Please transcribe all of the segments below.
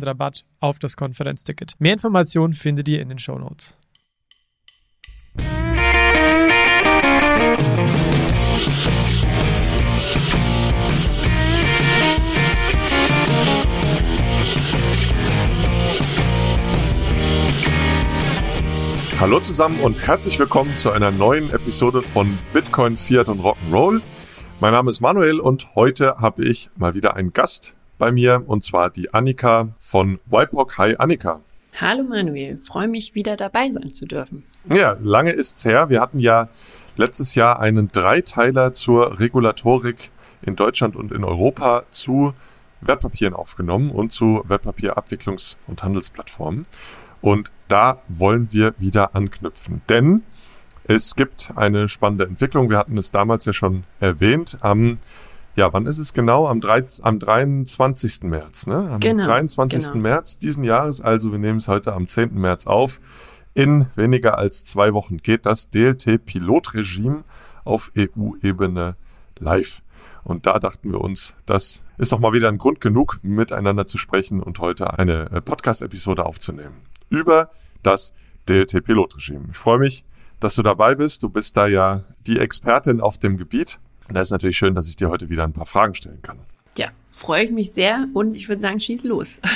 10% Rabatt auf das Konferenzticket. Mehr Informationen findet ihr in den Show Notes. Hallo zusammen und herzlich willkommen zu einer neuen Episode von Bitcoin, Fiat und Rock'n'Roll. Mein Name ist Manuel und heute habe ich mal wieder einen Gast bei mir und zwar die Annika von WIPOC. Hi Annika. Hallo Manuel, freue mich wieder dabei sein zu dürfen. Ja, lange ist's her. Wir hatten ja letztes Jahr einen Dreiteiler zur Regulatorik in Deutschland und in Europa zu Wertpapieren aufgenommen und zu Wertpapierabwicklungs- und Handelsplattformen. Und da wollen wir wieder anknüpfen, denn es gibt eine spannende Entwicklung. Wir hatten es damals ja schon erwähnt. Am ja, wann ist es genau? Am, 3, am 23. März, ne? Am genau, 23. Genau. März diesen Jahres, also wir nehmen es heute am 10. März auf. In weniger als zwei Wochen geht das DLT-Pilotregime auf EU-Ebene live. Und da dachten wir uns, das ist doch mal wieder ein Grund genug, miteinander zu sprechen und heute eine äh, Podcast-Episode aufzunehmen über das DLT-Pilotregime. Ich freue mich, dass du dabei bist. Du bist da ja die Expertin auf dem Gebiet. Und da ist natürlich schön, dass ich dir heute wieder ein paar Fragen stellen kann. Ja, freue ich mich sehr und ich würde sagen, schieß los.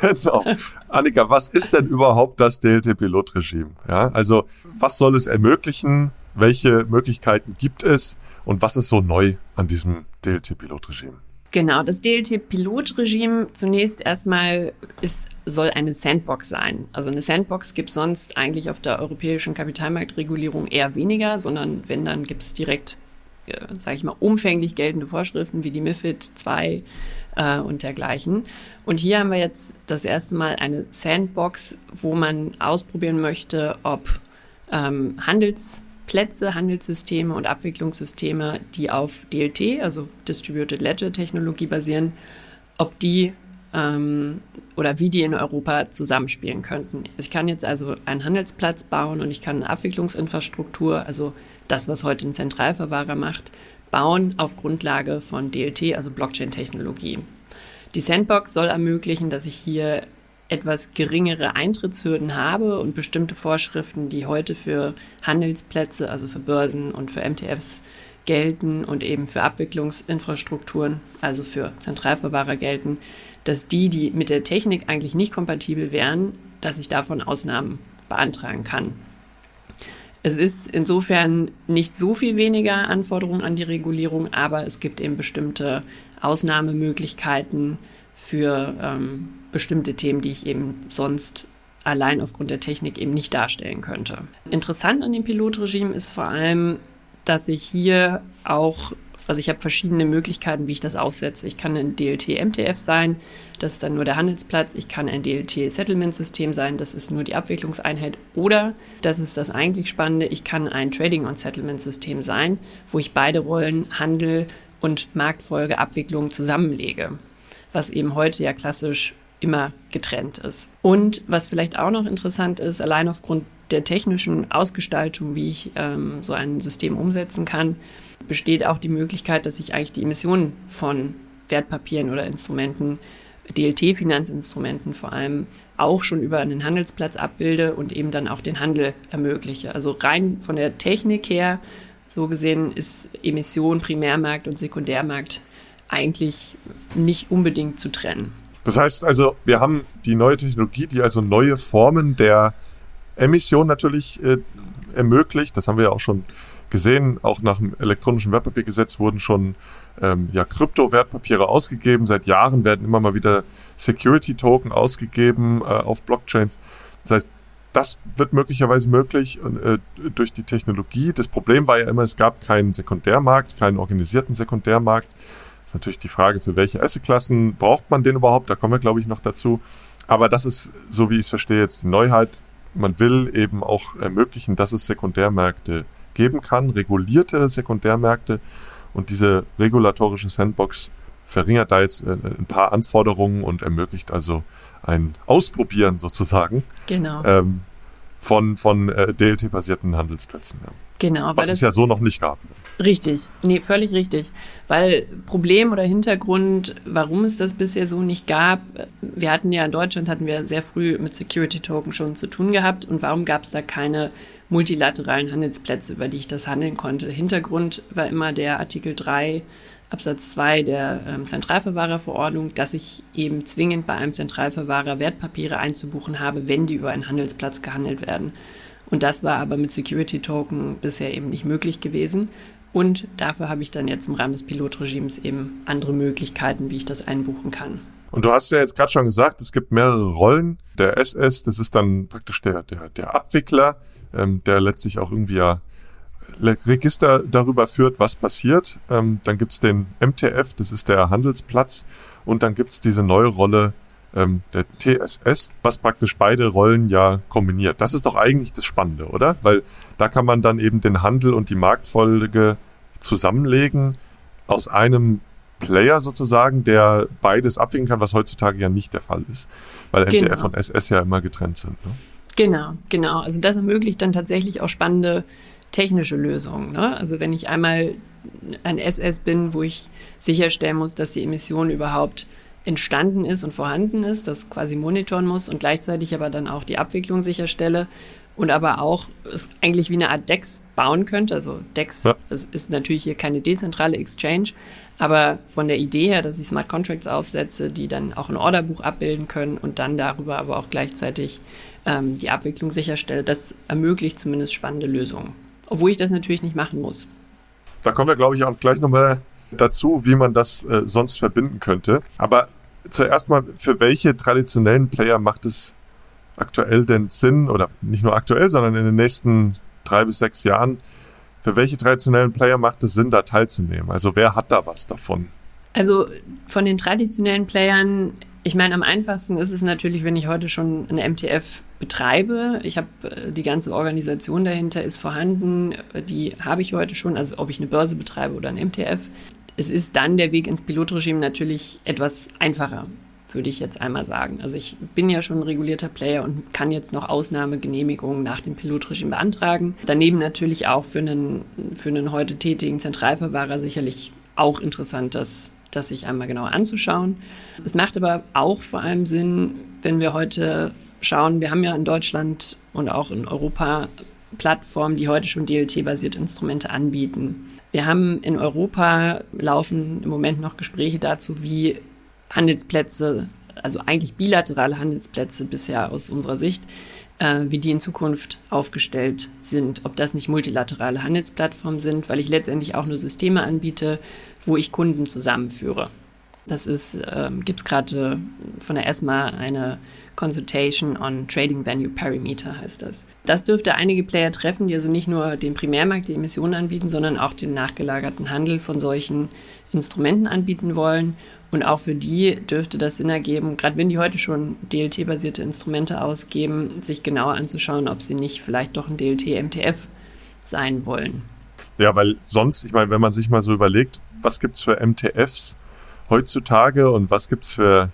Genau. Annika, was ist denn überhaupt das DLT-Pilotregime? Ja, also was soll es ermöglichen? Welche Möglichkeiten gibt es? Und was ist so neu an diesem DLT-Pilotregime? Genau, das DLT-Pilotregime zunächst erstmal ist, soll eine Sandbox sein. Also eine Sandbox gibt es sonst eigentlich auf der europäischen Kapitalmarktregulierung eher weniger, sondern wenn, dann gibt es direkt äh, sage ich mal, umfänglich geltende Vorschriften wie die MIFID II äh, und dergleichen. Und hier haben wir jetzt das erste Mal eine Sandbox, wo man ausprobieren möchte, ob ähm, Handelsplätze, Handelssysteme und Abwicklungssysteme, die auf DLT, also Distributed Ledger Technologie basieren, ob die ähm, oder wie die in Europa zusammenspielen könnten. Ich kann jetzt also einen Handelsplatz bauen und ich kann eine Abwicklungsinfrastruktur, also das, was heute ein Zentralverwahrer macht, bauen auf Grundlage von DLT, also Blockchain-Technologie. Die Sandbox soll ermöglichen, dass ich hier etwas geringere Eintrittshürden habe und bestimmte Vorschriften, die heute für Handelsplätze, also für Börsen und für MTFs gelten und eben für Abwicklungsinfrastrukturen, also für Zentralverwahrer gelten, dass die, die mit der Technik eigentlich nicht kompatibel wären, dass ich davon Ausnahmen beantragen kann. Es ist insofern nicht so viel weniger Anforderungen an die Regulierung, aber es gibt eben bestimmte Ausnahmemöglichkeiten für ähm, bestimmte Themen, die ich eben sonst allein aufgrund der Technik eben nicht darstellen könnte. Interessant an dem Pilotregime ist vor allem, dass ich hier auch also ich habe verschiedene Möglichkeiten, wie ich das aufsetze. Ich kann ein DLT-MTF sein, das ist dann nur der Handelsplatz. Ich kann ein DLT-Settlement-System sein, das ist nur die Abwicklungseinheit. Oder, das ist das eigentlich Spannende, ich kann ein Trading-on-Settlement-System sein, wo ich beide Rollen Handel und Marktfolge, Abwicklung zusammenlege. Was eben heute ja klassisch immer getrennt ist. Und was vielleicht auch noch interessant ist, allein aufgrund der technischen Ausgestaltung, wie ich ähm, so ein System umsetzen kann, besteht auch die Möglichkeit, dass ich eigentlich die Emissionen von Wertpapieren oder Instrumenten, DLT-Finanzinstrumenten vor allem, auch schon über einen Handelsplatz abbilde und eben dann auch den Handel ermögliche. Also rein von der Technik her, so gesehen, ist Emission, Primärmarkt und Sekundärmarkt eigentlich nicht unbedingt zu trennen. Das heißt also, wir haben die neue Technologie, die also neue Formen der Emission natürlich äh, ermöglicht. Das haben wir ja auch schon gesehen. Auch nach dem elektronischen Wertpapiergesetz wurden schon ähm, ja, Krypto-Wertpapiere ausgegeben. Seit Jahren werden immer mal wieder Security-Token ausgegeben äh, auf Blockchains. Das heißt, das wird möglicherweise möglich äh, durch die Technologie. Das Problem war ja immer, es gab keinen Sekundärmarkt, keinen organisierten Sekundärmarkt. Ist natürlich die Frage, für welche Asset-Klassen braucht man den überhaupt? Da kommen wir, glaube ich, noch dazu. Aber das ist, so wie ich es verstehe, jetzt die Neuheit. Man will eben auch ermöglichen, dass es Sekundärmärkte geben kann, regulierte Sekundärmärkte. Und diese regulatorische Sandbox verringert da jetzt äh, ein paar Anforderungen und ermöglicht also ein Ausprobieren sozusagen genau. ähm, von, von äh, DLT-basierten Handelsplätzen. Ja. Genau. Was es ja so noch nicht gab. Richtig, nee, völlig richtig. Weil Problem oder Hintergrund, warum es das bisher so nicht gab, wir hatten ja in Deutschland, hatten wir sehr früh mit Security Token schon zu tun gehabt und warum gab es da keine multilateralen Handelsplätze, über die ich das handeln konnte? Hintergrund war immer der Artikel 3 Absatz 2 der ähm, Zentralverwahrerverordnung, dass ich eben zwingend bei einem Zentralverwahrer Wertpapiere einzubuchen habe, wenn die über einen Handelsplatz gehandelt werden. Und das war aber mit Security Token bisher eben nicht möglich gewesen. Und dafür habe ich dann jetzt im Rahmen des Pilotregimes eben andere Möglichkeiten, wie ich das einbuchen kann. Und du hast ja jetzt gerade schon gesagt, es gibt mehrere Rollen. Der SS, das ist dann praktisch der, der, der Abwickler, ähm, der letztlich auch irgendwie ja Register darüber führt, was passiert. Ähm, dann gibt's den MTF, das ist der Handelsplatz. Und dann gibt's diese neue Rolle ähm, der TSS, was praktisch beide Rollen ja kombiniert. Das ist doch eigentlich das Spannende, oder? Weil da kann man dann eben den Handel und die Marktfolge zusammenlegen aus einem Player sozusagen, der beides abwägen kann, was heutzutage ja nicht der Fall ist, weil genau. MTF und SS ja immer getrennt sind. Ne? Genau, genau. Also das ermöglicht dann tatsächlich auch spannende technische Lösungen. Ne? Also wenn ich einmal ein SS bin, wo ich sicherstellen muss, dass die Emission überhaupt entstanden ist und vorhanden ist, das quasi monitoren muss und gleichzeitig aber dann auch die Abwicklung sicherstelle und aber auch eigentlich wie eine Art DEX bauen könnte. Also DEX ja. ist natürlich hier keine dezentrale Exchange, aber von der Idee her, dass ich Smart Contracts aufsetze, die dann auch ein Orderbuch abbilden können und dann darüber aber auch gleichzeitig ähm, die Abwicklung sicherstelle, das ermöglicht zumindest spannende Lösungen obwohl ich das natürlich nicht machen muss. Da kommen wir, glaube ich, auch gleich nochmal dazu, wie man das äh, sonst verbinden könnte. Aber zuerst mal, für welche traditionellen Player macht es aktuell denn Sinn, oder nicht nur aktuell, sondern in den nächsten drei bis sechs Jahren, für welche traditionellen Player macht es Sinn, da teilzunehmen? Also wer hat da was davon? Also von den traditionellen Playern ich meine, am einfachsten ist es natürlich, wenn ich heute schon eine MTF betreibe. Ich habe äh, die ganze Organisation dahinter ist vorhanden, die habe ich heute schon, also ob ich eine Börse betreibe oder ein MTF. Es ist dann der Weg ins Pilotregime natürlich etwas einfacher, würde ich jetzt einmal sagen. Also ich bin ja schon ein regulierter Player und kann jetzt noch Ausnahmegenehmigungen nach dem Pilotregime beantragen. Daneben natürlich auch für einen, für einen heute tätigen Zentralverwahrer sicherlich auch interessant, das das sich einmal genauer anzuschauen. Es macht aber auch vor allem Sinn, wenn wir heute schauen, wir haben ja in Deutschland und auch in Europa Plattformen, die heute schon DLT-basierte Instrumente anbieten. Wir haben in Europa laufen im Moment noch Gespräche dazu, wie Handelsplätze, also eigentlich bilaterale Handelsplätze bisher aus unserer Sicht, äh, wie die in Zukunft aufgestellt sind. Ob das nicht multilaterale Handelsplattformen sind, weil ich letztendlich auch nur Systeme anbiete, wo ich Kunden zusammenführe. Das ist, äh, gibt es gerade von der ESMA eine Consultation on Trading Venue Perimeter heißt das. Das dürfte einige Player treffen, die also nicht nur den Primärmarkt, die Emissionen anbieten, sondern auch den nachgelagerten Handel von solchen Instrumenten anbieten wollen und auch für die dürfte das Sinn ergeben, gerade wenn die heute schon DLT-basierte Instrumente ausgeben, sich genauer anzuschauen, ob sie nicht vielleicht doch ein DLT-MTF sein wollen. Ja, weil sonst, ich meine, wenn man sich mal so überlegt, was gibt es für MTFs heutzutage und was gibt es für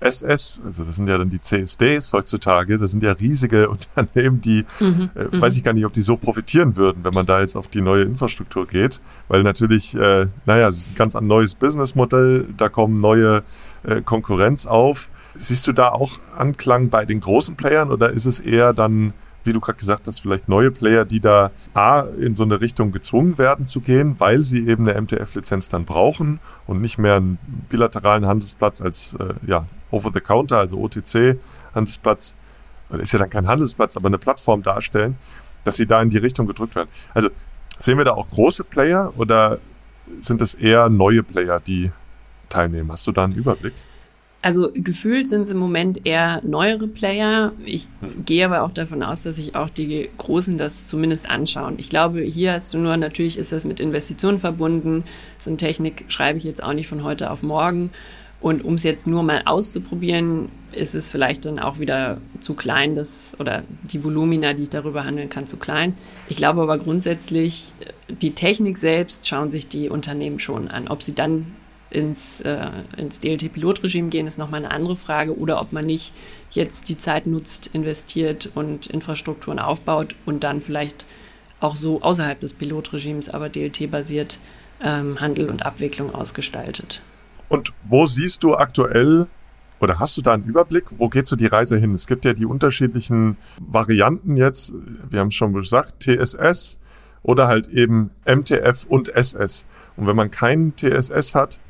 SS, also das sind ja dann die CSDs heutzutage, das sind ja riesige Unternehmen, die, mhm, äh, mhm. weiß ich gar nicht, ob die so profitieren würden, wenn man da jetzt auf die neue Infrastruktur geht, weil natürlich, äh, naja, es ist ein ganz neues Businessmodell, da kommen neue äh, Konkurrenz auf. Siehst du da auch Anklang bei den großen Playern oder ist es eher dann wie du gerade gesagt hast, vielleicht neue Player, die da A, in so eine Richtung gezwungen werden zu gehen, weil sie eben eine MTF-Lizenz dann brauchen und nicht mehr einen bilateralen Handelsplatz als äh, ja, Over-the-Counter, also OTC-Handelsplatz, ist ja dann kein Handelsplatz, aber eine Plattform darstellen, dass sie da in die Richtung gedrückt werden. Also sehen wir da auch große Player oder sind es eher neue Player, die teilnehmen? Hast du da einen Überblick? Also gefühlt sind es im Moment eher neuere Player. Ich gehe aber auch davon aus, dass sich auch die Großen das zumindest anschauen. Ich glaube, hier hast du nur, natürlich ist das mit Investitionen verbunden. So eine Technik schreibe ich jetzt auch nicht von heute auf morgen. Und um es jetzt nur mal auszuprobieren, ist es vielleicht dann auch wieder zu klein, das, oder die Volumina, die ich darüber handeln kann, zu klein. Ich glaube aber grundsätzlich, die Technik selbst schauen sich die Unternehmen schon an. Ob sie dann ins, äh, ins DLT-Pilotregime gehen, ist nochmal eine andere Frage. Oder ob man nicht jetzt die Zeit nutzt, investiert und Infrastrukturen aufbaut und dann vielleicht auch so außerhalb des Pilotregimes, aber DLT-basiert ähm, Handel und Abwicklung ausgestaltet. Und wo siehst du aktuell oder hast du da einen Überblick? Wo geht so die Reise hin? Es gibt ja die unterschiedlichen Varianten jetzt. Wir haben es schon gesagt, TSS oder halt eben MTF und SS. Und wenn man keinen TSS hat,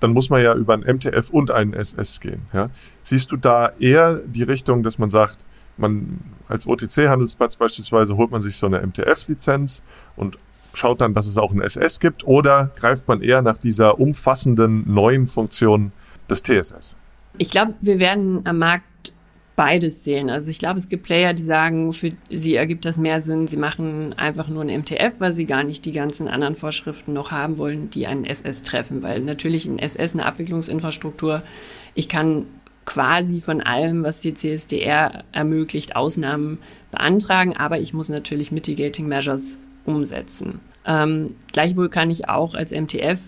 dann muss man ja über ein MTF und einen SS gehen. Ja? Siehst du da eher die Richtung, dass man sagt, man als OTC-Handelsplatz beispielsweise holt man sich so eine MTF-Lizenz und schaut dann, dass es auch ein SS gibt, oder greift man eher nach dieser umfassenden neuen Funktion des TSS? Ich glaube, wir werden am Markt beides sehen. Also ich glaube, es gibt Player, die sagen, für sie ergibt das mehr Sinn, sie machen einfach nur ein MTF, weil sie gar nicht die ganzen anderen Vorschriften noch haben wollen, die einen SS treffen. Weil natürlich ein SS, eine Abwicklungsinfrastruktur, ich kann quasi von allem, was die CSDR ermöglicht, Ausnahmen beantragen, aber ich muss natürlich Mitigating Measures umsetzen. Ähm, gleichwohl kann ich auch als MTF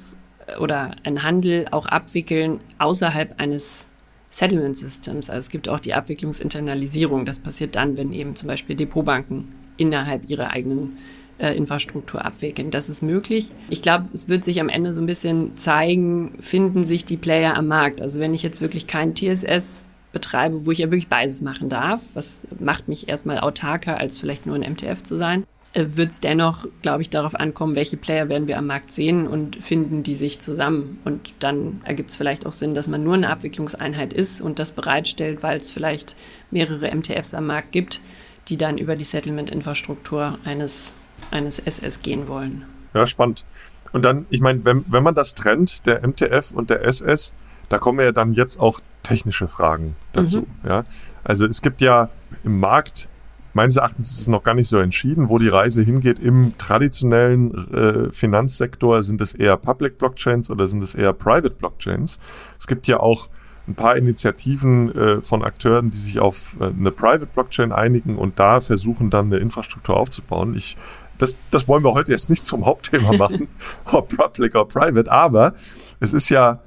oder ein Handel auch abwickeln außerhalb eines Settlement Systems. Also es gibt auch die Abwicklungsinternalisierung. Das passiert dann, wenn eben zum Beispiel Depotbanken innerhalb ihrer eigenen äh, Infrastruktur abwickeln. Das ist möglich. Ich glaube, es wird sich am Ende so ein bisschen zeigen, finden sich die Player am Markt. Also wenn ich jetzt wirklich kein TSS betreibe, wo ich ja wirklich beides machen darf, was macht mich erstmal autarker, als vielleicht nur ein MTF zu sein, äh, wird es dennoch, glaube ich, darauf ankommen, welche Player werden wir am Markt sehen und finden die sich zusammen. Und dann ergibt es vielleicht auch Sinn, dass man nur eine Abwicklungseinheit ist und das bereitstellt, weil es vielleicht mehrere MTFs am Markt gibt, die dann über die Settlement-Infrastruktur eines, eines SS gehen wollen. Ja, spannend. Und dann, ich meine, wenn, wenn man das trennt, der MTF und der SS, da kommen ja dann jetzt auch technische Fragen dazu. Mhm. Ja? Also es gibt ja im Markt meines Erachtens ist es noch gar nicht so entschieden, wo die Reise hingeht. Im traditionellen äh, Finanzsektor sind es eher Public Blockchains oder sind es eher Private Blockchains. Es gibt ja auch ein paar Initiativen äh, von Akteuren, die sich auf äh, eine Private Blockchain einigen und da versuchen dann eine Infrastruktur aufzubauen. Ich, das, das wollen wir heute jetzt nicht zum Hauptthema machen, ob Public oder Private, aber es ist ja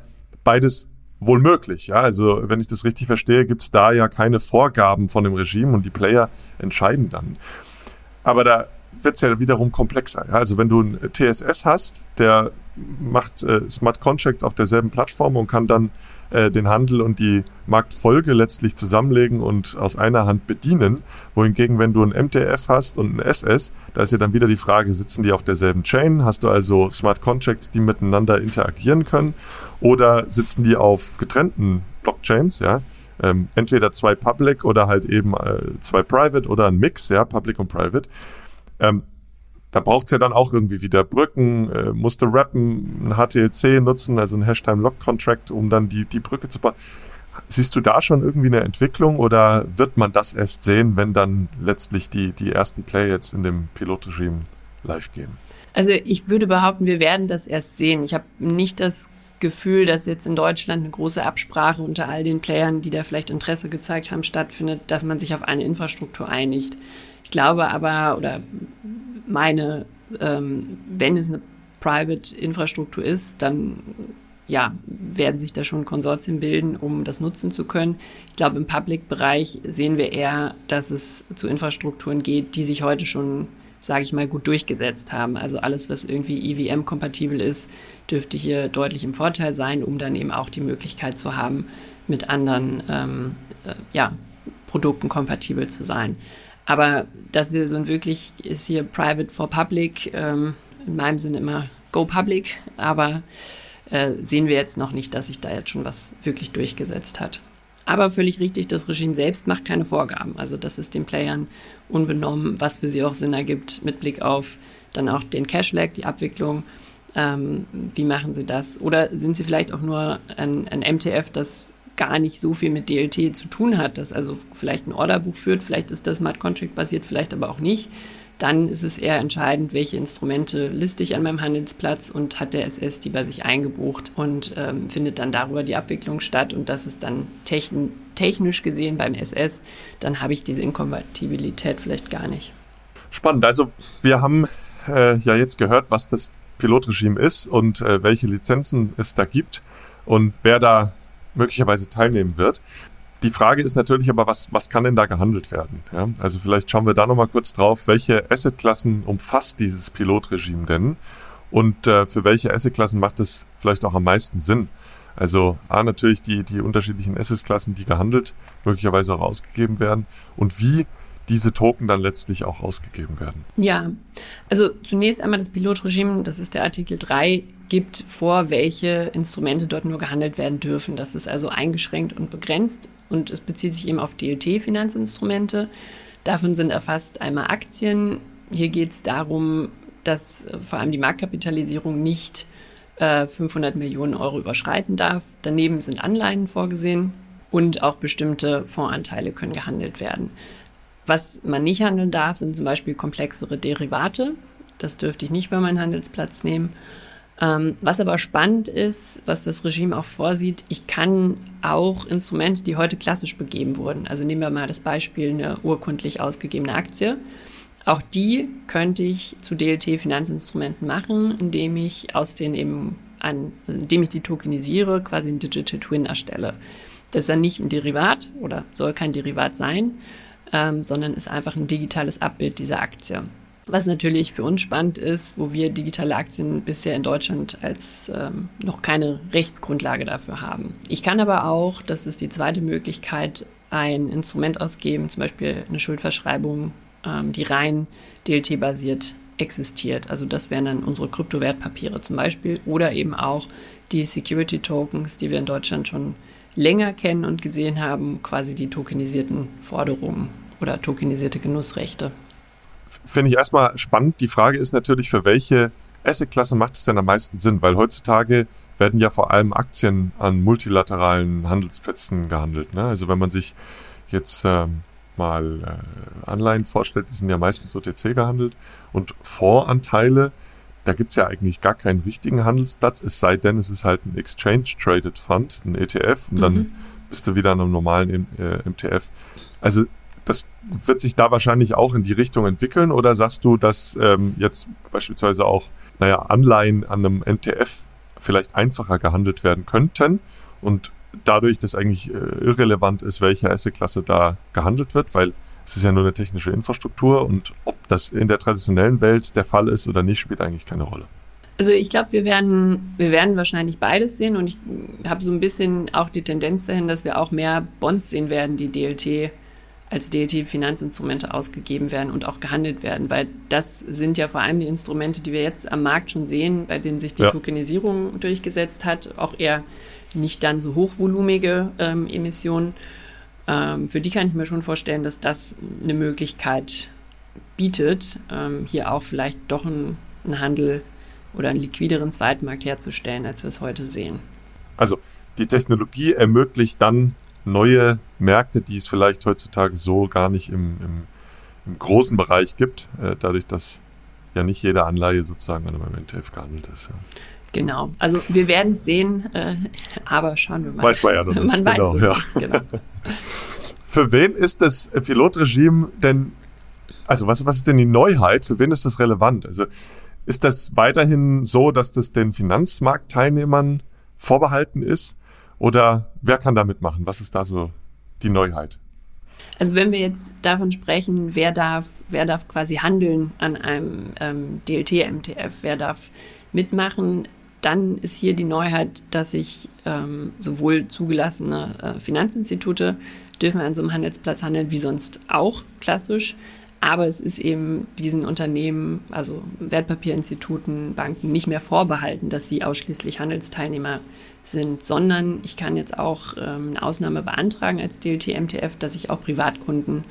beides wohl möglich. Ja? Also wenn ich das richtig verstehe, gibt es da ja keine Vorgaben von dem Regime und die Player entscheiden dann. Aber da wird es ja wiederum komplexer. Ja? Also wenn du ein TSS hast, der macht äh, Smart Contracts auf derselben Plattform und kann dann äh, den Handel und die Marktfolge letztlich zusammenlegen und aus einer Hand bedienen. Wohingegen, wenn du ein MTF hast und ein SS, da ist ja dann wieder die Frage, sitzen die auf derselben Chain? Hast du also Smart Contracts, die miteinander interagieren können? Oder sitzen die auf getrennten Blockchains, ja? Ähm, entweder zwei Public oder halt eben äh, zwei Private oder ein Mix, ja, Public und Private. Ähm, da braucht es ja dann auch irgendwie wieder Brücken, äh, musste rappen, ein HTLC nutzen, also ein Hashtime-Log-Contract, um dann die, die Brücke zu bauen. Siehst du da schon irgendwie eine Entwicklung oder wird man das erst sehen, wenn dann letztlich die, die ersten Play jetzt in dem Pilotregime live gehen? Also ich würde behaupten, wir werden das erst sehen. Ich habe nicht das Gefühl, dass jetzt in Deutschland eine große Absprache unter all den Playern, die da vielleicht Interesse gezeigt haben, stattfindet, dass man sich auf eine Infrastruktur einigt. Ich glaube aber, oder meine, ähm, wenn es eine Private-Infrastruktur ist, dann ja, werden sich da schon Konsortien bilden, um das nutzen zu können. Ich glaube, im Public-Bereich sehen wir eher, dass es zu Infrastrukturen geht, die sich heute schon, sage ich mal, gut durchgesetzt haben. Also alles, was irgendwie EVM-kompatibel ist, dürfte hier deutlich im Vorteil sein, um dann eben auch die Möglichkeit zu haben, mit anderen ähm, äh, ja, Produkten kompatibel zu sein. Aber dass wir so ein wirklich ist hier Private for Public, ähm, in meinem Sinne immer Go Public, aber äh, sehen wir jetzt noch nicht, dass sich da jetzt schon was wirklich durchgesetzt hat. Aber völlig richtig, das Regime selbst macht keine Vorgaben. Also das ist den Playern unbenommen, was für sie auch Sinn ergibt mit Blick auf dann auch den Cash-Lag, die Abwicklung. Ähm, wie machen sie das? Oder sind sie vielleicht auch nur ein, ein MTF, das gar nicht so viel mit DLT zu tun hat, das also vielleicht ein Orderbuch führt, vielleicht ist das Smart Contract basiert, vielleicht aber auch nicht, dann ist es eher entscheidend, welche Instrumente liste ich an meinem Handelsplatz und hat der SS die bei sich eingebucht und ähm, findet dann darüber die Abwicklung statt und das ist dann techn technisch gesehen beim SS, dann habe ich diese Inkompatibilität vielleicht gar nicht. Spannend. Also wir haben äh, ja jetzt gehört, was das Pilotregime ist und äh, welche Lizenzen es da gibt und wer da möglicherweise teilnehmen wird. Die Frage ist natürlich aber, was, was kann denn da gehandelt werden? Ja, also vielleicht schauen wir da nochmal kurz drauf, welche Assetklassen umfasst dieses Pilotregime denn und äh, für welche Assetklassen macht es vielleicht auch am meisten Sinn? Also A, natürlich die, die unterschiedlichen Assetklassen, die gehandelt, möglicherweise auch ausgegeben werden und wie diese Token dann letztlich auch ausgegeben werden. Ja, also zunächst einmal das Pilotregime, das ist der Artikel 3, gibt vor, welche Instrumente dort nur gehandelt werden dürfen. Das ist also eingeschränkt und begrenzt und es bezieht sich eben auf DLT-Finanzinstrumente. Davon sind erfasst einmal Aktien. Hier geht es darum, dass äh, vor allem die Marktkapitalisierung nicht äh, 500 Millionen Euro überschreiten darf. Daneben sind Anleihen vorgesehen und auch bestimmte Fondsanteile können gehandelt werden. Was man nicht handeln darf, sind zum Beispiel komplexere Derivate. Das dürfte ich nicht bei meinem Handelsplatz nehmen. Ähm, was aber spannend ist, was das Regime auch vorsieht, ich kann auch Instrumente, die heute klassisch begeben wurden, also nehmen wir mal das Beispiel eine urkundlich ausgegebene Aktie, auch die könnte ich zu DLT-Finanzinstrumenten machen, indem ich aus den eben an, indem ich die tokenisiere, quasi ein Digital Twin erstelle. Das ist dann nicht ein Derivat oder soll kein Derivat sein, ähm, sondern ist einfach ein digitales Abbild dieser Aktie. Was natürlich für uns spannend ist, wo wir digitale Aktien bisher in Deutschland als ähm, noch keine Rechtsgrundlage dafür haben. Ich kann aber auch, das ist die zweite Möglichkeit, ein Instrument ausgeben, zum Beispiel eine Schuldverschreibung, ähm, die rein DLT-basiert existiert. Also das wären dann unsere Kryptowertpapiere zum Beispiel oder eben auch die Security Tokens, die wir in Deutschland schon länger kennen und gesehen haben, quasi die tokenisierten Forderungen oder tokenisierte Genussrechte. Finde ich erstmal spannend. Die Frage ist natürlich, für welche Assetklasse macht es denn am meisten Sinn? Weil heutzutage werden ja vor allem Aktien an multilateralen Handelsplätzen gehandelt. Ne? Also wenn man sich jetzt ähm, mal äh, Anleihen vorstellt, die sind ja meistens OTC gehandelt und Fondsanteile, da gibt es ja eigentlich gar keinen richtigen Handelsplatz, es sei denn, es ist halt ein Exchange Traded Fund, ein ETF und mhm. dann bist du wieder an einem normalen äh, MTF. Also das wird sich da wahrscheinlich auch in die Richtung entwickeln oder sagst du, dass ähm, jetzt beispielsweise auch, naja, Anleihen an einem MTF vielleicht einfacher gehandelt werden könnten und dadurch, dass eigentlich äh, irrelevant ist, welche Assetklasse da gehandelt wird, weil es ist ja nur eine technische Infrastruktur und ob das in der traditionellen Welt der Fall ist oder nicht, spielt eigentlich keine Rolle. Also ich glaube, wir werden, wir werden wahrscheinlich beides sehen und ich habe so ein bisschen auch die Tendenz dahin, dass wir auch mehr Bonds sehen werden, die DLT als DLT-Finanzinstrumente ausgegeben werden und auch gehandelt werden, weil das sind ja vor allem die Instrumente, die wir jetzt am Markt schon sehen, bei denen sich die ja. Tokenisierung durchgesetzt hat, auch eher nicht dann so hochvolumige ähm, Emissionen. Ähm, für die kann ich mir schon vorstellen, dass das eine Möglichkeit bietet, ähm, hier auch vielleicht doch einen, einen Handel oder einen liquideren Zweitmarkt herzustellen, als wir es heute sehen. Also die Technologie ermöglicht dann neue Märkte, die es vielleicht heutzutage so gar nicht im, im, im großen Bereich gibt, äh, dadurch, dass ja nicht jede Anleihe sozusagen an einem NTF gehandelt ist. Ja. Genau, also wir werden sehen, äh, aber schauen wir mal. Weiß man ja noch nicht. Man genau, weiß ja. Genau. Für wen ist das Pilotregime denn, also was, was ist denn die Neuheit, für wen ist das relevant? Also ist das weiterhin so, dass das den Finanzmarktteilnehmern vorbehalten ist? Oder wer kann da mitmachen? Was ist da so die Neuheit? Also wenn wir jetzt davon sprechen, wer darf, wer darf quasi handeln an einem ähm, DLT-MTF, wer darf mitmachen, dann ist hier die Neuheit, dass sich ähm, sowohl zugelassene äh, Finanzinstitute dürfen an so einem Handelsplatz handeln, wie sonst auch klassisch, aber es ist eben diesen Unternehmen, also Wertpapierinstituten, Banken nicht mehr vorbehalten, dass sie ausschließlich Handelsteilnehmer sind, sondern ich kann jetzt auch ähm, eine Ausnahme beantragen als DLT-MTF, dass ich auch Privatkunden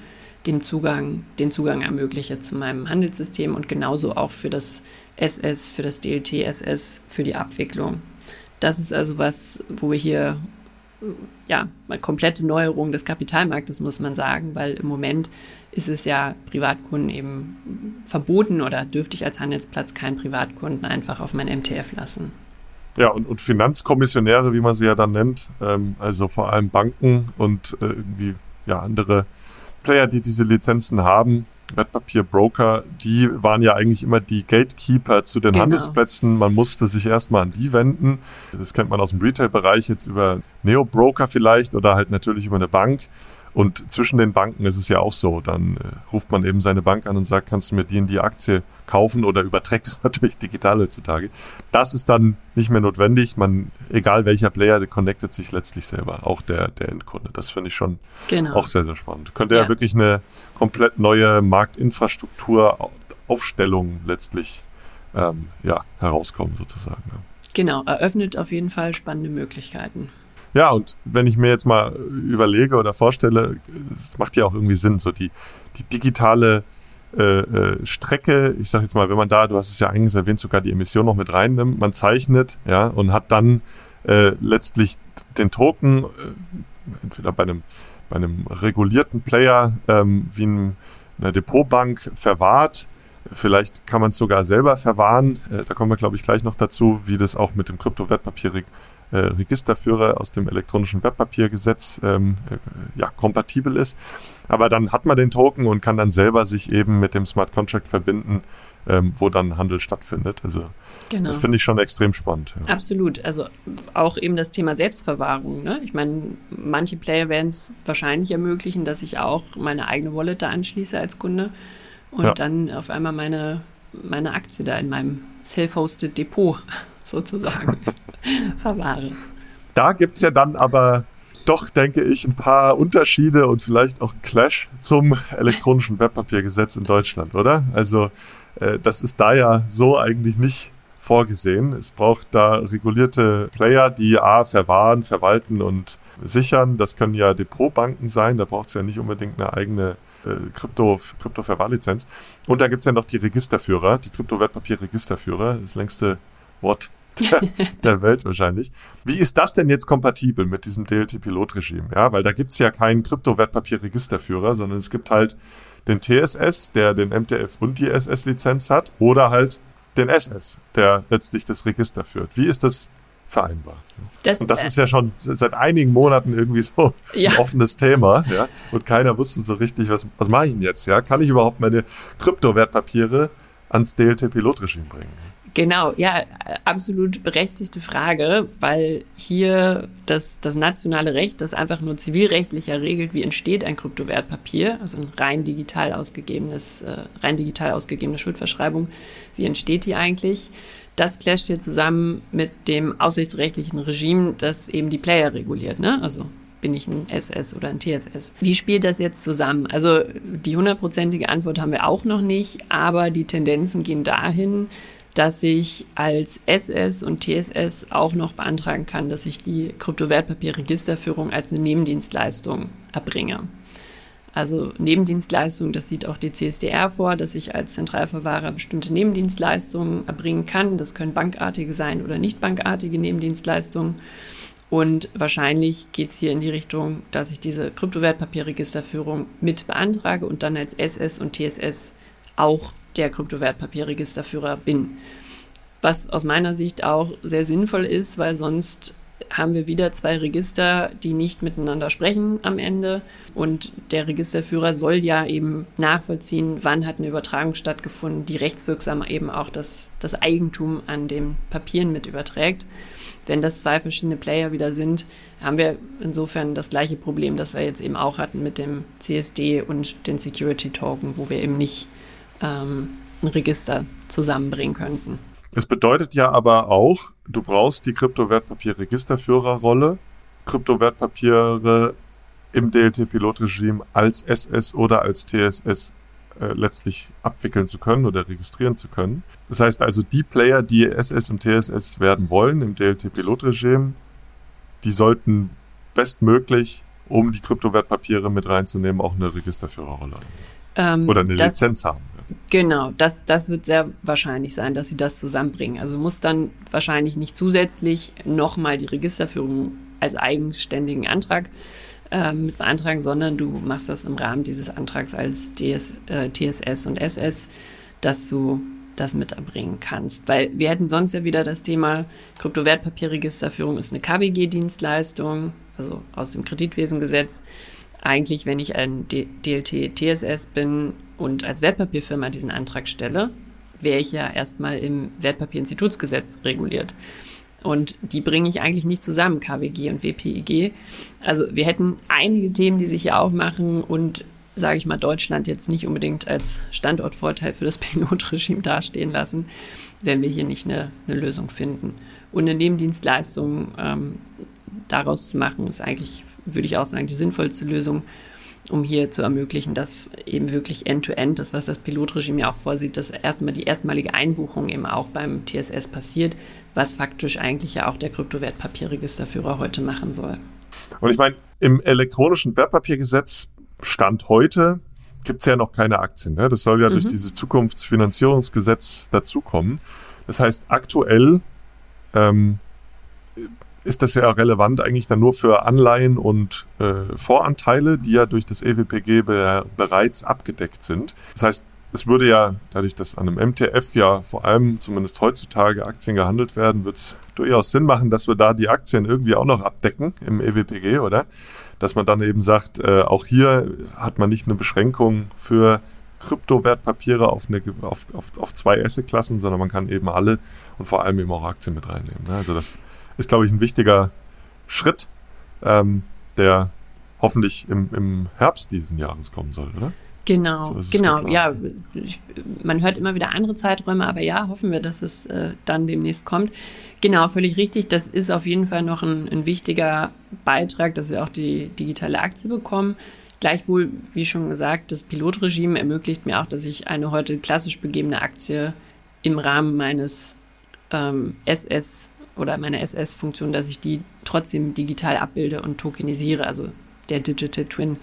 den Zugang, den Zugang ermögliche zu meinem Handelssystem und genauso auch für das SS, für das DLT-SS, für die Abwicklung. Das ist also was, wo wir hier ja, eine komplette Neuerung des Kapitalmarktes, muss man sagen, weil im Moment ist es ja Privatkunden eben verboten oder dürfte ich als Handelsplatz keinen Privatkunden einfach auf mein MTF lassen. Ja, und, und Finanzkommissionäre, wie man sie ja dann nennt, ähm, also vor allem Banken und äh, irgendwie ja andere Player, die diese Lizenzen haben, Wertpapierbroker, die waren ja eigentlich immer die Gatekeeper zu den genau. Handelsplätzen. Man musste sich erstmal an die wenden. Das kennt man aus dem Retail-Bereich jetzt über Neo-Broker vielleicht oder halt natürlich über eine Bank. Und zwischen den Banken ist es ja auch so. Dann äh, ruft man eben seine Bank an und sagt, kannst du mir die in die Aktie kaufen oder überträgt es natürlich digital heutzutage. Das ist dann nicht mehr notwendig. Man, egal welcher Player, der connectet sich letztlich selber, auch der, der Endkunde. Das finde ich schon genau. auch sehr, sehr spannend. Könnte ja. ja wirklich eine komplett neue Marktinfrastruktur, Aufstellung letztlich ähm, ja, herauskommen sozusagen. Genau, eröffnet auf jeden Fall spannende Möglichkeiten. Ja, und wenn ich mir jetzt mal überlege oder vorstelle, es macht ja auch irgendwie Sinn, so die, die digitale äh, äh, Strecke, ich sage jetzt mal, wenn man da, du hast es ja eigentlich erwähnt, sogar die Emission noch mit reinnimmt, man zeichnet, ja, und hat dann äh, letztlich den Token, äh, entweder bei einem, bei einem regulierten Player ähm, wie einem, einer Depotbank verwahrt, Vielleicht kann man es sogar selber verwahren. Äh, da kommen wir, glaube ich, gleich noch dazu, wie das auch mit dem Kryptowertpapier äh, Registerführer aus dem elektronischen Wertpapiergesetz ähm, äh, ja, kompatibel ist. Aber dann hat man den Token und kann dann selber sich eben mit dem Smart Contract verbinden, ähm, wo dann Handel stattfindet. Also genau. das finde ich schon extrem spannend. Ja. Absolut. Also auch eben das Thema Selbstverwahrung. Ne? Ich meine, manche Player werden es wahrscheinlich ermöglichen, dass ich auch meine eigene Wallet da anschließe als Kunde und ja. dann auf einmal meine, meine Aktie da in meinem self-hosted Depot sozusagen verwahre. Da gibt es ja dann aber doch, denke ich, ein paar Unterschiede und vielleicht auch ein Clash zum elektronischen Wertpapiergesetz in Deutschland, oder? Also äh, das ist da ja so eigentlich nicht vorgesehen. Es braucht da regulierte Player, die A verwahren, verwalten und sichern. Das können ja Depotbanken sein, da braucht es ja nicht unbedingt eine eigene äh, Krypto, Krypto-Verwahrlizenz. Und da gibt es ja noch die Registerführer, die Kryptowertpapier-Registerführer, das längste Wort der, der, Welt wahrscheinlich. Wie ist das denn jetzt kompatibel mit diesem DLT-Pilotregime? Ja, weil da gibt es ja keinen Kryptowertpapier-Registerführer, sondern es gibt halt den TSS, der den MTF und die SS-Lizenz hat, oder halt den SS, der letztlich das Register führt. Wie ist das vereinbar? Das, und das äh, ist ja schon seit einigen Monaten irgendwie so ja. ein offenes Thema, ja. Und keiner wusste so richtig, was, was mache ich denn jetzt, ja? Kann ich überhaupt meine Kryptowertpapiere ans DLT-Pilotregime bringen? Genau, ja, absolut berechtigte Frage, weil hier das, das nationale Recht, das einfach nur zivilrechtlicher regelt, wie entsteht ein Kryptowertpapier, also ein rein digital ausgegebenes, äh, rein digital ausgegebene Schuldverschreibung, wie entsteht die eigentlich? Das clasht hier zusammen mit dem aussichtsrechtlichen Regime, das eben die Player reguliert, ne? Also bin ich ein SS oder ein TSS. Wie spielt das jetzt zusammen? Also die hundertprozentige Antwort haben wir auch noch nicht, aber die Tendenzen gehen dahin, dass ich als SS und TSS auch noch beantragen kann, dass ich die Kryptowertpapierregisterführung als eine Nebendienstleistung erbringe. Also Nebendienstleistung, das sieht auch die CSDR vor, dass ich als Zentralverwahrer bestimmte Nebendienstleistungen erbringen kann. Das können bankartige sein oder nicht bankartige Nebendienstleistungen. Und wahrscheinlich geht es hier in die Richtung, dass ich diese Kryptowertpapierregisterführung mit beantrage und dann als SS und TSS auch der Kryptowertpapierregisterführer bin. Was aus meiner Sicht auch sehr sinnvoll ist, weil sonst haben wir wieder zwei Register, die nicht miteinander sprechen am Ende. Und der Registerführer soll ja eben nachvollziehen, wann hat eine Übertragung stattgefunden, die rechtswirksam eben auch das, das Eigentum an den Papieren mit überträgt. Wenn das zwei verschiedene Player wieder sind, haben wir insofern das gleiche Problem, das wir jetzt eben auch hatten mit dem CSD und den Security Token, wo wir eben nicht ähm, ein Register zusammenbringen könnten. Es bedeutet ja aber auch, du brauchst die Kryptowertpapier-Registerführerrolle, Kryptowertpapiere im DLT-Pilotregime als SS oder als TSS äh, letztlich abwickeln zu können oder registrieren zu können. Das heißt also, die Player, die SS und TSS werden wollen im DLT-Pilotregime, die sollten bestmöglich, um die Kryptowertpapiere mit reinzunehmen, auch eine Registerführerrolle ähm, oder eine das, Lizenz haben. Genau, das, das wird sehr wahrscheinlich sein, dass sie das zusammenbringen. Also muss dann wahrscheinlich nicht zusätzlich nochmal die Registerführung als eigenständigen Antrag äh, mit beantragen, sondern du machst das im Rahmen dieses Antrags als DS, äh, TSS und SS, dass du das mit erbringen kannst. Weil wir hätten sonst ja wieder das Thema Kryptowertpapierregisterführung ist eine KWG-Dienstleistung, also aus dem Kreditwesengesetz. Eigentlich, wenn ich ein DLT TSS bin und als Wertpapierfirma diesen Antrag stelle, wäre ich ja erstmal im Wertpapierinstitutsgesetz reguliert. Und die bringe ich eigentlich nicht zusammen, KWG und WPIG. Also wir hätten einige Themen, die sich hier aufmachen und sage ich mal, Deutschland jetzt nicht unbedingt als Standortvorteil für das Pilotregime dastehen lassen, wenn wir hier nicht eine, eine Lösung finden. Und eine Nebendienstleistung ähm, daraus zu machen, ist eigentlich, würde ich auch sagen, die sinnvollste Lösung, um hier zu ermöglichen, dass eben wirklich end-to-end, -End, das was das Pilotregime ja auch vorsieht, dass erstmal die erstmalige Einbuchung eben auch beim TSS passiert, was faktisch eigentlich ja auch der Kryptowertpapierregisterführer heute machen soll. Und ich meine, im elektronischen Wertpapiergesetz Stand heute gibt es ja noch keine Aktien. Ne? Das soll ja mhm. durch dieses Zukunftsfinanzierungsgesetz dazukommen. Das heißt, aktuell ähm, ist das ja relevant eigentlich dann nur für Anleihen und äh, Voranteile, die ja durch das EWPG be bereits abgedeckt sind. Das heißt, es würde ja, dadurch, dass an einem MTF ja vor allem zumindest heutzutage Aktien gehandelt werden, wird es durchaus Sinn machen, dass wir da die Aktien irgendwie auch noch abdecken im EWPG, oder? Dass man dann eben sagt, äh, auch hier hat man nicht eine Beschränkung für Kryptowertpapiere auf, eine, auf, auf, auf zwei Asset-Klassen, sondern man kann eben alle und vor allem eben auch Aktien mit reinnehmen. Ne? Also das ist, glaube ich, ein wichtiger Schritt, ähm, der hoffentlich im, im Herbst diesen Jahres kommen soll, oder? Genau, so genau. Ja, ich, man hört immer wieder andere Zeiträume, aber ja, hoffen wir, dass es äh, dann demnächst kommt. Genau, völlig richtig. Das ist auf jeden Fall noch ein, ein wichtiger Beitrag, dass wir auch die digitale Aktie bekommen. Gleichwohl, wie schon gesagt, das Pilotregime ermöglicht mir auch, dass ich eine heute klassisch begebene Aktie im Rahmen meines ähm, SS oder meiner SS-Funktion, dass ich die trotzdem digital abbilde und tokenisiere, also der Digital Twin,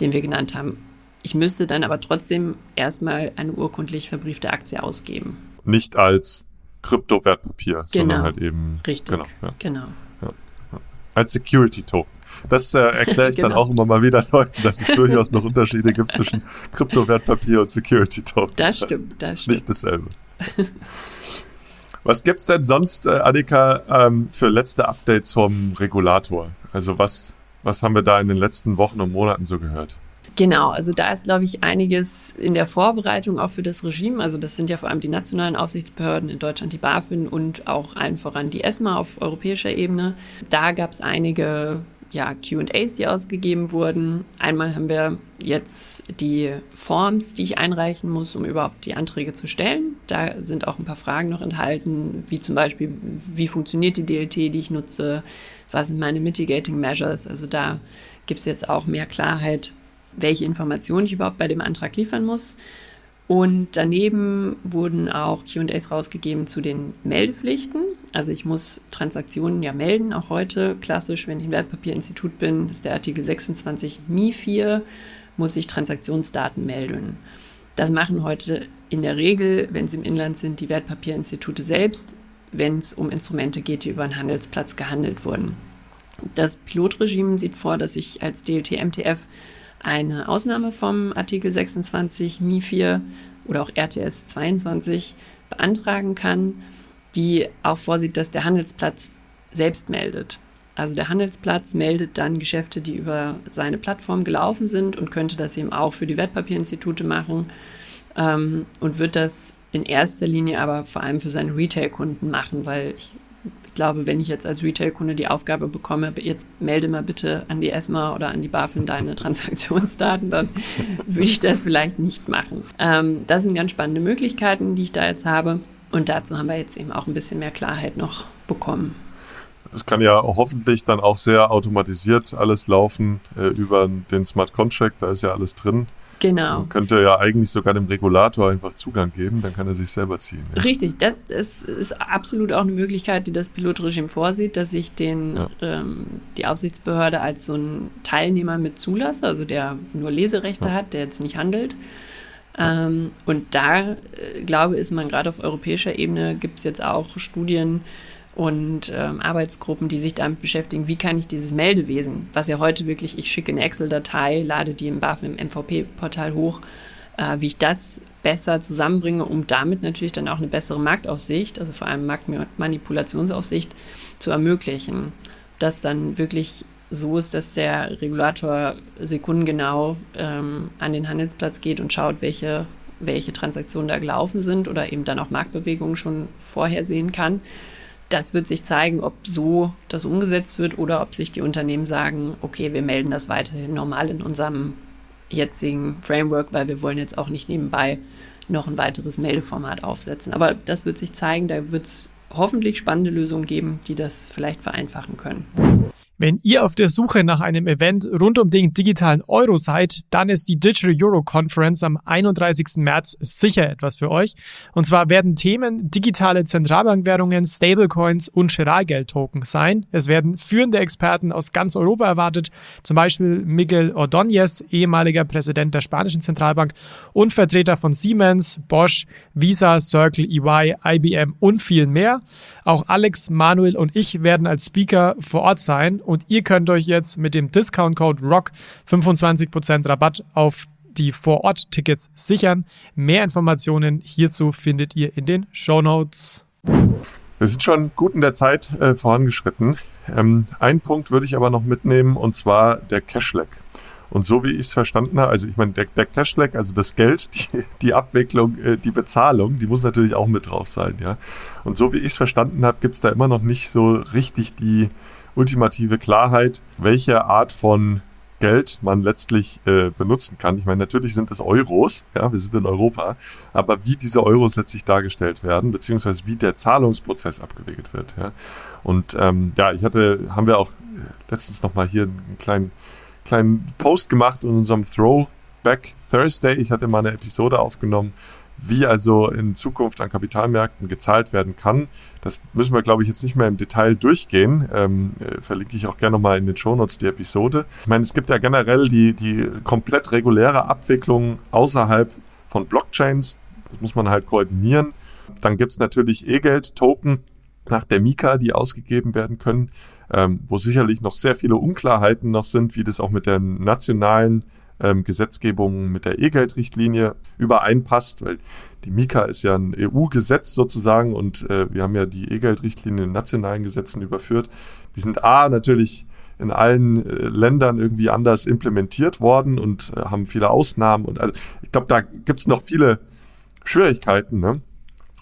den wir genannt haben. Ich müsste dann aber trotzdem erstmal eine urkundlich verbriefte Aktie ausgeben. Nicht als Kryptowertpapier, genau. sondern halt eben. Richtig. Genau. Ja. genau. Ja. Als Security Token. Das äh, erkläre ich genau. dann auch immer mal wieder Leuten, dass es durchaus noch Unterschiede gibt zwischen Kryptowertpapier und Security Token. Das stimmt, das stimmt. Nicht dasselbe. Was gibt es denn sonst, äh, Annika, ähm, für letzte Updates vom Regulator? Also was, was haben wir da in den letzten Wochen und Monaten so gehört? Genau, also da ist, glaube ich, einiges in der Vorbereitung auch für das Regime. Also das sind ja vor allem die nationalen Aufsichtsbehörden in Deutschland, die BaFin und auch allen voran die ESMA auf europäischer Ebene. Da gab es einige ja, QAs, die ausgegeben wurden. Einmal haben wir jetzt die Forms, die ich einreichen muss, um überhaupt die Anträge zu stellen. Da sind auch ein paar Fragen noch enthalten, wie zum Beispiel, wie funktioniert die DLT, die ich nutze, was sind meine Mitigating Measures. Also da gibt es jetzt auch mehr Klarheit, welche Informationen ich überhaupt bei dem Antrag liefern muss. Und daneben wurden auch QAs rausgegeben zu den Meldepflichten. Also ich muss Transaktionen ja melden, auch heute klassisch, wenn ich ein Wertpapierinstitut bin, ist der Artikel 26 MI4, muss ich Transaktionsdaten melden. Das machen heute in der Regel, wenn sie im Inland sind, die Wertpapierinstitute selbst, wenn es um Instrumente geht, die über einen Handelsplatz gehandelt wurden. Das Pilotregime sieht vor, dass ich als DLT-MTF eine Ausnahme vom Artikel 26 MIFIR oder auch RTS 22 beantragen kann, die auch vorsieht, dass der Handelsplatz selbst meldet. Also der Handelsplatz meldet dann Geschäfte, die über seine Plattform gelaufen sind und könnte das eben auch für die Wertpapierinstitute machen ähm, und wird das in erster Linie aber vor allem für seine Retail-Kunden machen, weil ich ich glaube, wenn ich jetzt als Retail-Kunde die Aufgabe bekomme, jetzt melde mal bitte an die ESMA oder an die BaFin deine Transaktionsdaten, dann würde ich das vielleicht nicht machen. Ähm, das sind ganz spannende Möglichkeiten, die ich da jetzt habe. Und dazu haben wir jetzt eben auch ein bisschen mehr Klarheit noch bekommen. Es kann ja hoffentlich dann auch sehr automatisiert alles laufen äh, über den Smart Contract, da ist ja alles drin. Genau. Man könnte ja eigentlich sogar dem Regulator einfach Zugang geben, dann kann er sich selber ziehen. Ja. Richtig, das ist, ist, absolut auch eine Möglichkeit, die das Pilotregime vorsieht, dass ich den, ja. ähm, die Aufsichtsbehörde als so einen Teilnehmer mit zulasse, also der nur Leserechte ja. hat, der jetzt nicht handelt. Ähm, und da, äh, glaube ich, ist man gerade auf europäischer Ebene, gibt es jetzt auch Studien, und ähm, Arbeitsgruppen, die sich damit beschäftigen, wie kann ich dieses Meldewesen, was ja heute wirklich, ich schicke eine Excel-Datei, lade die im BAF im MVP-Portal hoch, äh, wie ich das besser zusammenbringe, um damit natürlich dann auch eine bessere Marktaufsicht, also vor allem Marktmanipulationsaufsicht zu ermöglichen. Dass dann wirklich so ist, dass der Regulator sekundengenau ähm, an den Handelsplatz geht und schaut, welche, welche Transaktionen da gelaufen sind oder eben dann auch Marktbewegungen schon vorhersehen kann. Das wird sich zeigen, ob so das umgesetzt wird oder ob sich die Unternehmen sagen, okay, wir melden das weiterhin normal in unserem jetzigen Framework, weil wir wollen jetzt auch nicht nebenbei noch ein weiteres Meldeformat aufsetzen. Aber das wird sich zeigen, da wird es hoffentlich spannende Lösungen geben, die das vielleicht vereinfachen können. Wenn ihr auf der Suche nach einem Event rund um den digitalen Euro seid, dann ist die Digital Euro Conference am 31. März sicher etwas für euch. Und zwar werden Themen digitale Zentralbankwährungen, Stablecoins und Giralgeld-Token sein. Es werden führende Experten aus ganz Europa erwartet, zum Beispiel Miguel Ordóñez, ehemaliger Präsident der spanischen Zentralbank und Vertreter von Siemens, Bosch, Visa, Circle, EY, IBM und vielen mehr. Auch Alex, Manuel und ich werden als Speaker vor Ort sein und ihr könnt euch jetzt mit dem Discount-Code ROCK 25% Rabatt auf die Vor-Ort-Tickets sichern. Mehr Informationen hierzu findet ihr in den Show Notes. Wir sind schon gut in der Zeit äh, vorangeschritten. Ähm, einen Punkt würde ich aber noch mitnehmen, und zwar der Cashlag. Und so wie ich es verstanden habe, also ich meine, der, der Cashlag, also das Geld, die, die Abwicklung, äh, die Bezahlung, die muss natürlich auch mit drauf sein, ja. Und so wie ich es verstanden habe, gibt es da immer noch nicht so richtig die ultimative Klarheit, welche Art von Geld man letztlich äh, benutzen kann. Ich meine, natürlich sind es Euros, ja, wir sind in Europa, aber wie diese Euros letztlich dargestellt werden, beziehungsweise wie der Zahlungsprozess abgewickelt wird. Ja. Und ähm, ja, ich hatte, haben wir auch letztens nochmal hier einen kleinen kleinen Post gemacht in unserem Throwback Thursday. Ich hatte mal eine Episode aufgenommen, wie also in Zukunft an Kapitalmärkten gezahlt werden kann. Das müssen wir, glaube ich, jetzt nicht mehr im Detail durchgehen. Ähm, äh, verlinke ich auch gerne nochmal in den Shownotes die Episode. Ich meine, es gibt ja generell die, die komplett reguläre Abwicklung außerhalb von Blockchains. Das muss man halt koordinieren. Dann gibt es natürlich E-Geld-Token nach der Mika, die ausgegeben werden können ähm, wo sicherlich noch sehr viele Unklarheiten noch sind, wie das auch mit der nationalen ähm, Gesetzgebung, mit der E-Geld-Richtlinie übereinpasst, weil die Mika ist ja ein EU-Gesetz sozusagen und äh, wir haben ja die E-Geld-Richtlinie in nationalen Gesetzen überführt. Die sind A natürlich in allen äh, Ländern irgendwie anders implementiert worden und äh, haben viele Ausnahmen und also ich glaube, da gibt's noch viele Schwierigkeiten. Ne?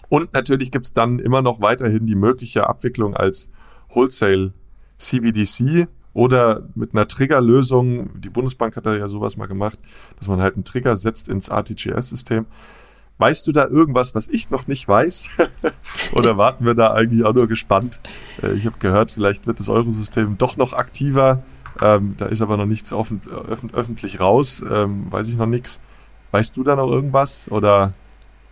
Und natürlich gibt's dann immer noch weiterhin die mögliche Abwicklung als Wholesale CBDC oder mit einer Triggerlösung. Die Bundesbank hat da ja sowas mal gemacht, dass man halt einen Trigger setzt ins RTGS-System. Weißt du da irgendwas, was ich noch nicht weiß? Oder warten wir da eigentlich auch nur gespannt? Äh, ich habe gehört, vielleicht wird das Eurosystem doch noch aktiver. Ähm, da ist aber noch nichts offen, öffentlich raus. Ähm, weiß ich noch nichts. Weißt du da noch irgendwas? Oder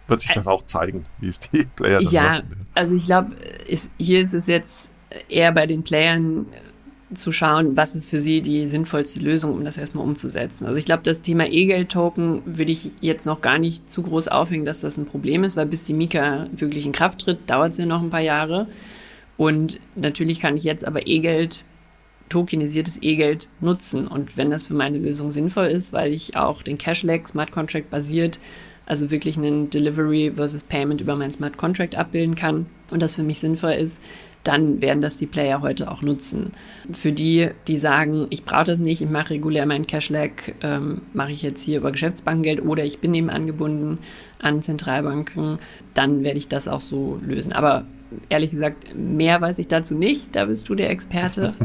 wird sich das auch zeigen, wie es die Player dann Ja, machen? also ich glaube, hier ist es jetzt eher bei den Playern zu schauen, was ist für sie die sinnvollste Lösung, um das erstmal umzusetzen. Also ich glaube, das Thema E-Geld-Token würde ich jetzt noch gar nicht zu groß aufhängen, dass das ein Problem ist, weil bis die Mika wirklich in Kraft tritt, dauert es ja noch ein paar Jahre. Und natürlich kann ich jetzt aber E-Geld, tokenisiertes E-Geld nutzen. Und wenn das für meine Lösung sinnvoll ist, weil ich auch den Cash-Lag Smart Contract basiert, also wirklich einen Delivery versus Payment über mein Smart Contract abbilden kann und das für mich sinnvoll ist, dann werden das die Player heute auch nutzen. Für die, die sagen, ich brauche das nicht, ich mache regulär meinen Cashlag, ähm, mache ich jetzt hier über Geschäftsbankengeld oder ich bin eben angebunden an Zentralbanken, dann werde ich das auch so lösen. Aber ehrlich gesagt, mehr weiß ich dazu nicht, da bist du der Experte.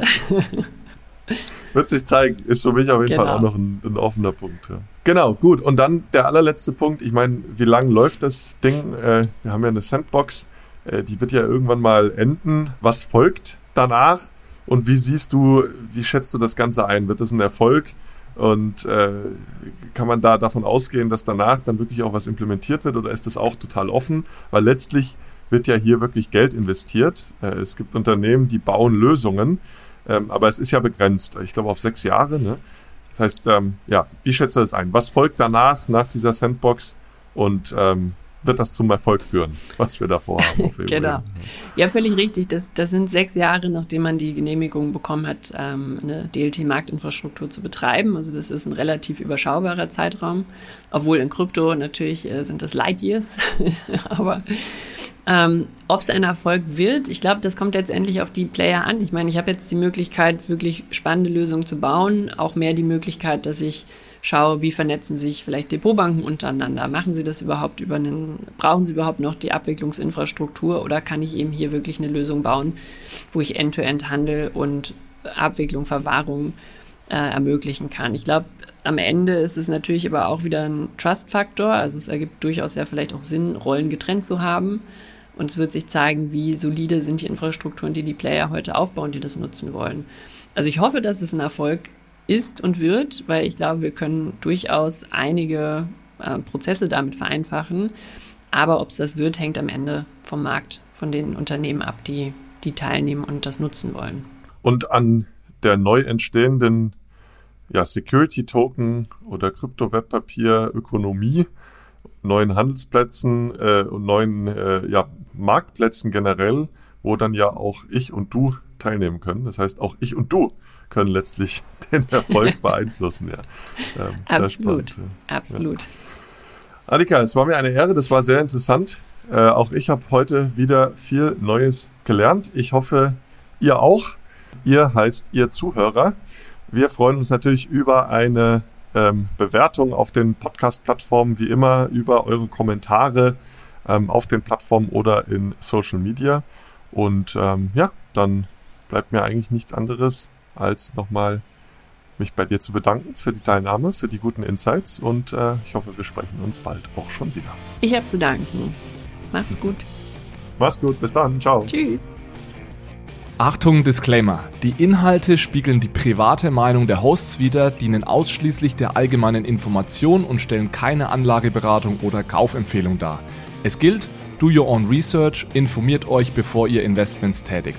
Wird sich zeigen, ist für mich auf jeden genau. Fall auch noch ein, ein offener Punkt. Ja. Genau, gut. Und dann der allerletzte Punkt. Ich meine, wie lange läuft das Ding? Äh, wir haben ja eine Sandbox äh, die wird ja irgendwann mal enden. Was folgt danach? Und wie siehst du, wie schätzt du das Ganze ein? Wird das ein Erfolg? Und äh, kann man da davon ausgehen, dass danach dann wirklich auch was implementiert wird oder ist das auch total offen? Weil letztlich wird ja hier wirklich Geld investiert. Äh, es gibt Unternehmen, die bauen Lösungen, ähm, aber es ist ja begrenzt. Ich glaube auf sechs Jahre. Ne? Das heißt, ähm, ja, wie schätzt du das ein? Was folgt danach, nach dieser Sandbox? Und ähm, wird das zum Erfolg führen, was wir davor haben. genau. Ja, völlig richtig. Das, das sind sechs Jahre, nachdem man die Genehmigung bekommen hat, ähm, eine DLT-Marktinfrastruktur zu betreiben. Also das ist ein relativ überschaubarer Zeitraum. Obwohl in Krypto natürlich äh, sind das Light Years. Aber ähm, Ob es ein Erfolg wird, ich glaube, das kommt letztendlich auf die Player an. Ich meine, ich habe jetzt die Möglichkeit, wirklich spannende Lösungen zu bauen. Auch mehr die Möglichkeit, dass ich schaue, wie vernetzen sich vielleicht Depotbanken untereinander. Machen sie das überhaupt über einen, brauchen sie überhaupt noch die Abwicklungsinfrastruktur oder kann ich eben hier wirklich eine Lösung bauen, wo ich End-to-End-Handel und Abwicklung, Verwahrung äh, ermöglichen kann. Ich glaube, am Ende ist es natürlich aber auch wieder ein Trust-Faktor. Also es ergibt durchaus ja vielleicht auch Sinn, Rollen getrennt zu haben. Und es wird sich zeigen, wie solide sind die Infrastrukturen, die die Player heute aufbauen, die das nutzen wollen. Also ich hoffe, dass es ein Erfolg ist und wird, weil ich glaube, wir können durchaus einige äh, Prozesse damit vereinfachen. Aber ob es das wird, hängt am Ende vom Markt, von den Unternehmen ab, die, die teilnehmen und das nutzen wollen. Und an der neu entstehenden ja, Security-Token oder Kryptowertpapier-Ökonomie, neuen Handelsplätzen äh, und neuen äh, ja, Marktplätzen generell, wo dann ja auch ich und du teilnehmen können. Das heißt, auch ich und du können letztlich den Erfolg beeinflussen. Ja. Ähm, Absolut. Spannend, ja. Absolut. Annika, es war mir eine Ehre, das war sehr interessant. Äh, auch ich habe heute wieder viel Neues gelernt. Ich hoffe, ihr auch. Ihr heißt ihr Zuhörer. Wir freuen uns natürlich über eine ähm, Bewertung auf den Podcast-Plattformen, wie immer, über eure Kommentare ähm, auf den Plattformen oder in Social Media. Und ähm, ja, dann bleibt mir eigentlich nichts anderes, als nochmal mich bei dir zu bedanken für die Teilnahme, für die guten Insights und äh, ich hoffe, wir sprechen uns bald auch schon wieder. Ich habe zu danken. Macht's gut. Mach's gut, bis dann, ciao. Tschüss. Achtung, Disclaimer. Die Inhalte spiegeln die private Meinung der Hosts wider, dienen ausschließlich der allgemeinen Information und stellen keine Anlageberatung oder Kaufempfehlung dar. Es gilt, do your own research, informiert euch, bevor ihr Investments tätigt.